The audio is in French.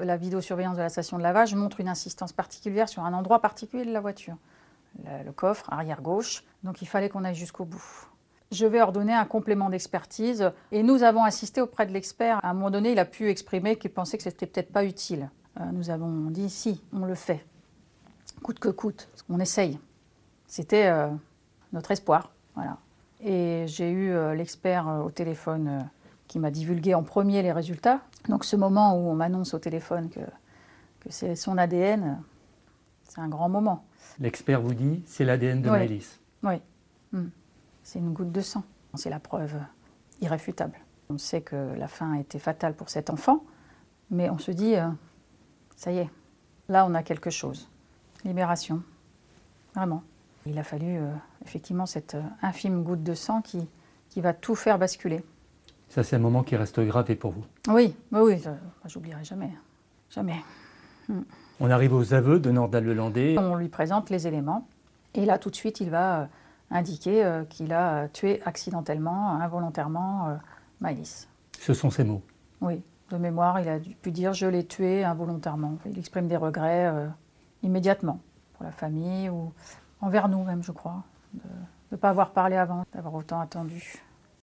La vidéosurveillance de la station de lavage montre une insistance particulière sur un endroit particulier de la voiture. Le, coffre arrière gauche, donc il fallait qu'on aille jusqu'au bout. Je vais ordonner un complément d'expertise et nous avons assisté auprès de l'expert. À un moment donné, il a pu exprimer qu'il pensait que c'était peut-être pas utile. Euh, nous avons dit si, on le fait, coûte que coûte, on essaye. C'était euh, notre espoir, voilà. Et j'ai eu euh, l'expert au téléphone qui m'a divulgué en premier les résultats. Donc ce moment où on m'annonce au téléphone que, que c'est son ADN, c'est un grand moment. L'expert vous dit c'est l'ADN de Oui. Maëlys. Oui, Hmm. c'est une goutte de sang. C'est la preuve irréfutable. On sait que la fin a été fatale pour cet enfant, mais on se dit, euh, ça y est, là on a quelque chose. Libération, vraiment. Il a fallu euh, effectivement cette euh, infime goutte de sang qui, qui va tout faire basculer. Ça, c'est un moment qui reste gravé pour vous. Oui, oui, j'oublierai jamais. Jamais. On arrive aux aveux de Nordal Lelandais. On lui présente les éléments et là tout de suite il va euh, indiquer euh, qu'il a euh, tué accidentellement, involontairement Maëlys. Ce sont ces mots. Oui, de mémoire, il a pu dire je l'ai tué involontairement. Il exprime des regrets euh, immédiatement pour la famille ou envers nous même, je crois, de ne pas avoir parlé avant, d'avoir autant attendu.